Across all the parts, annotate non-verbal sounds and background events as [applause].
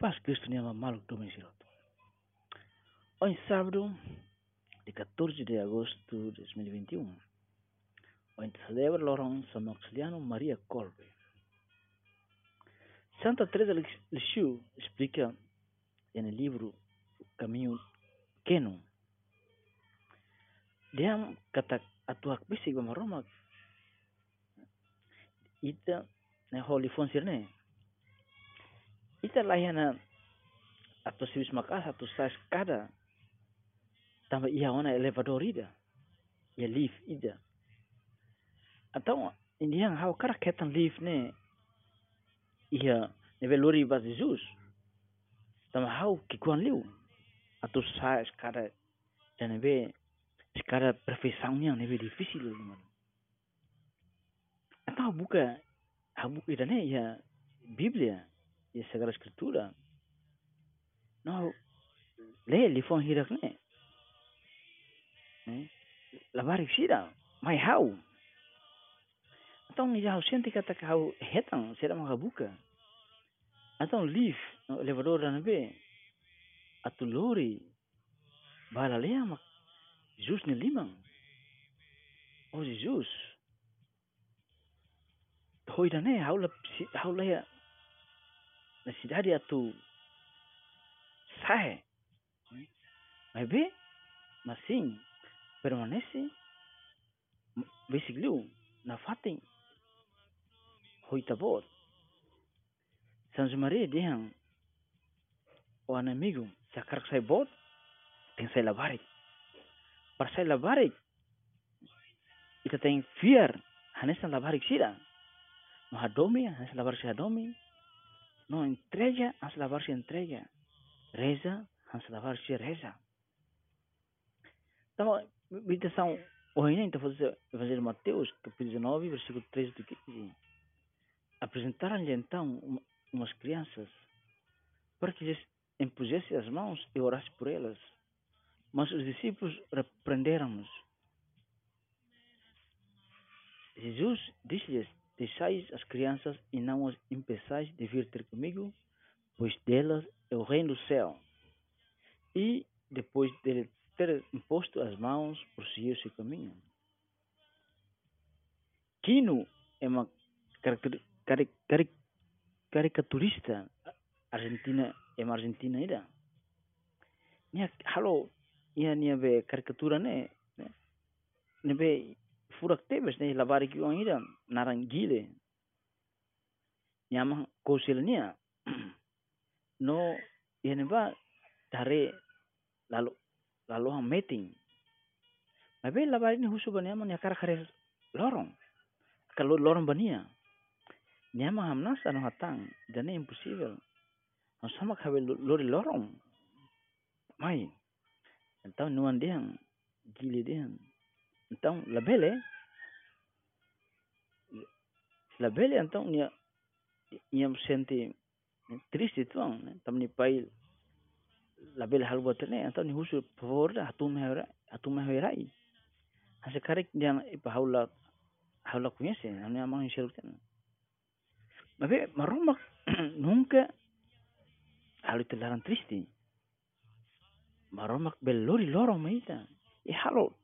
paz Cristo nem maluco do Mengiroto. Hoje sábado, de 14 de agosto de 2021, onde celebra Laurent São Maximiliano Maria Kolbe. Santa Teresa Lisieux explica livro O Caminho Pequeno. Dia kata atuak bisig ba maroma ita na holy fonsir ne ita layana atau siwis makas atau sa kada tamba iya wana elevador ida. Ya lift ida. Atau ini yang hau kara ketan lift ne iya neve lori ba Jesus tamba hau kikuan liu atau sa kada dan neve skada perfeição neve difícil atau buka ida ne ya Biblia e Sagrada Escritura, não lê ele foi hirak ne. Lavar sira, mai hau. Então ni jau sente kata kau hetang sira maka buka. Então liv no elevador dan be atu lori bala lea mak Jesus ni limang. Oh Jesus. Hoi dan ne hau la hau la na cidade atu. Sai vê mas sim permanece besigliu na fatin hoita bot São Maria dihang o anamigo sakar sai bot tem sai labarik para sai labarik ita tem fear hanesa labarik sira no hadomi hanesa labarik hadomi No entrega, has lavar-se entrega. Reza, has lavar-se reza. Então, meditação hoje, então, fazer de Mateus, capítulo 19, versículo 13 do 15. Apresentaram-lhe então umas crianças para que lhes impusesse as mãos e orasse por elas. Mas os discípulos repreenderam-nos. Jesus disse-lhes: Deixais as crianças e não as impeçais de vir ter comigo, pois delas é o reino do céu. E, depois de ter imposto as mãos, prosseguiu seu caminho. Quino é uma caricaturista argentina, é uma argentina ainda. Nia, halo, ia be caricatura ne, ne be furak tebes ne labari ki on ida narang gile nyama kosil nia [clears throat] no yene ba tare lalu lalu ham meeting. Nabe labari ni husu bania man yakar kare lorong. Kalau lorong bania nyama ham nas anu hatang jane impossible. Sama kabe lori lorong. Mai então nuan dia gile dia então labele labele então nia nia sente triste tuang tamni pai labele hal buat ne então ni husu favor da hatu mehra hatu mehrai hase karek dia ipa haula haula kunese ane amang insyaallah Mabe maromak [clears throat] nunca halu telaran triste maromak belori lorong maita e halo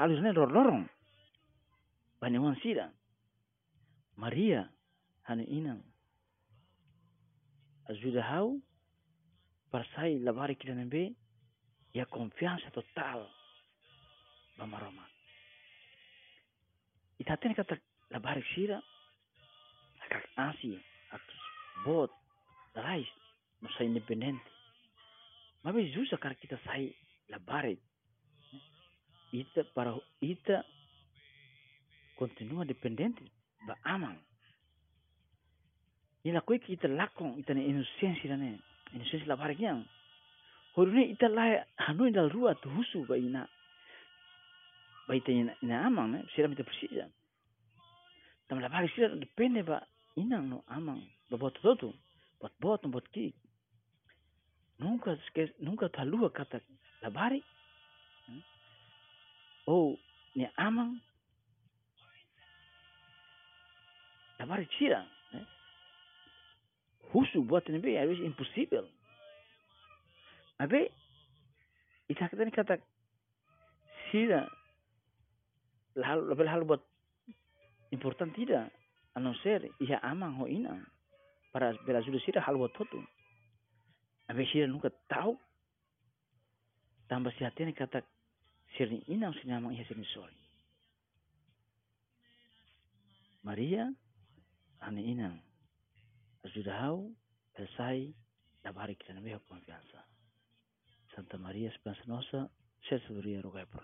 halos ne lorong banyawan sira Maria hanu inang. Ajuda hau parsai labari kita nembe ya confiança total. Bama Roma itaten kata labari sira akak asi atus bot rais masa independente Mabe justa cara kita sai labari ita para ita continua dependente ba amang. Ila koi kita lakong ita ne inosensi ne inosensi la kyang horu ne ita la hanu indal rua tu husu ba ina ba ita ina, ina amang ne sira mita persija. Tam la bare sira depende ba inang no amang ba bot todo bot bot bot ki. Nunca nunca talua kata la bare oh ni amang. Labari chira eh? husu buat ini be, itu impossible. Abe, ita kita ni kata sida hal lebih hal buat important tidak? Anu ser iya amang ho ina. Para bela sudah sida hal buat tu abe sida nuka tahu tambah si hati ni kata sirni ina sini amang sini sorry Maria ane ina sudah tahu selesai dabari kita nabi hukum biasa Santa Maria Esperanza Nossa, César Rogai por